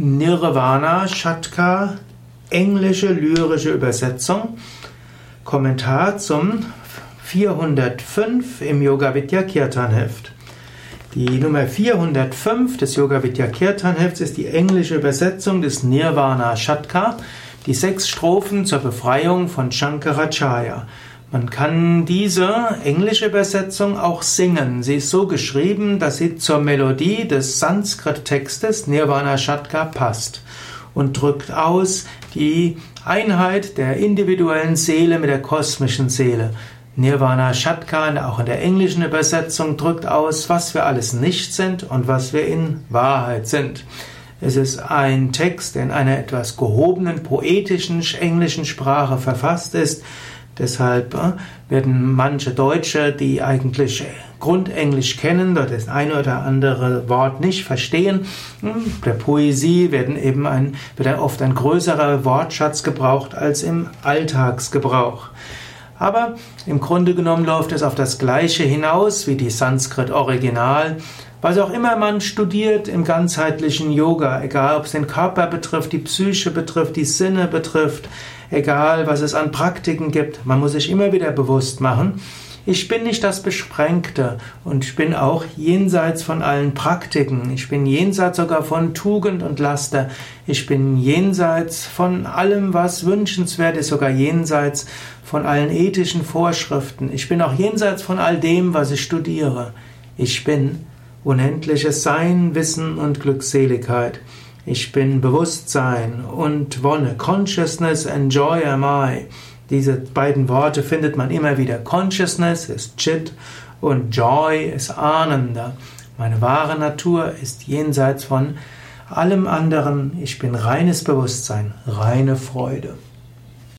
Nirvana Shatka, englische lyrische Übersetzung, Kommentar zum 405 im Yoga Vidya Kirtan Heft. Die Nummer 405 des Yoga Vidya Kirtan Hefts ist die englische Übersetzung des Nirvana Shatka, die sechs Strophen zur Befreiung von Shankaracharya. Man kann diese englische Übersetzung auch singen. Sie ist so geschrieben, dass sie zur Melodie des Sanskrit-Textes Nirvana Shatka passt und drückt aus die Einheit der individuellen Seele mit der kosmischen Seele. Nirvana Shatka, auch in der englischen Übersetzung, drückt aus, was wir alles nicht sind und was wir in Wahrheit sind. Es ist ein Text, der in einer etwas gehobenen, poetischen englischen Sprache verfasst ist, Deshalb äh, werden manche Deutsche, die eigentlich Grundenglisch kennen, dort das eine oder andere Wort nicht verstehen. Hm, der Poesie werden eben ein, wird oft ein größerer Wortschatz gebraucht als im Alltagsgebrauch. Aber im Grunde genommen läuft es auf das Gleiche hinaus wie die Sanskrit-Original. Was auch immer man studiert im ganzheitlichen Yoga, egal ob es den Körper betrifft, die Psyche betrifft, die Sinne betrifft, egal was es an Praktiken gibt, man muss sich immer wieder bewusst machen, ich bin nicht das Besprengte und ich bin auch jenseits von allen Praktiken. Ich bin jenseits sogar von Tugend und Laster. Ich bin jenseits von allem, was wünschenswert ist, sogar jenseits von allen ethischen Vorschriften. Ich bin auch jenseits von all dem, was ich studiere. Ich bin unendliches Sein, Wissen und Glückseligkeit. Ich bin Bewusstsein und Wonne. Consciousness and Joy am I. Diese beiden Worte findet man immer wieder. Consciousness ist Chit und Joy ist Ananda. Meine wahre Natur ist jenseits von allem anderen. Ich bin reines Bewusstsein, reine Freude.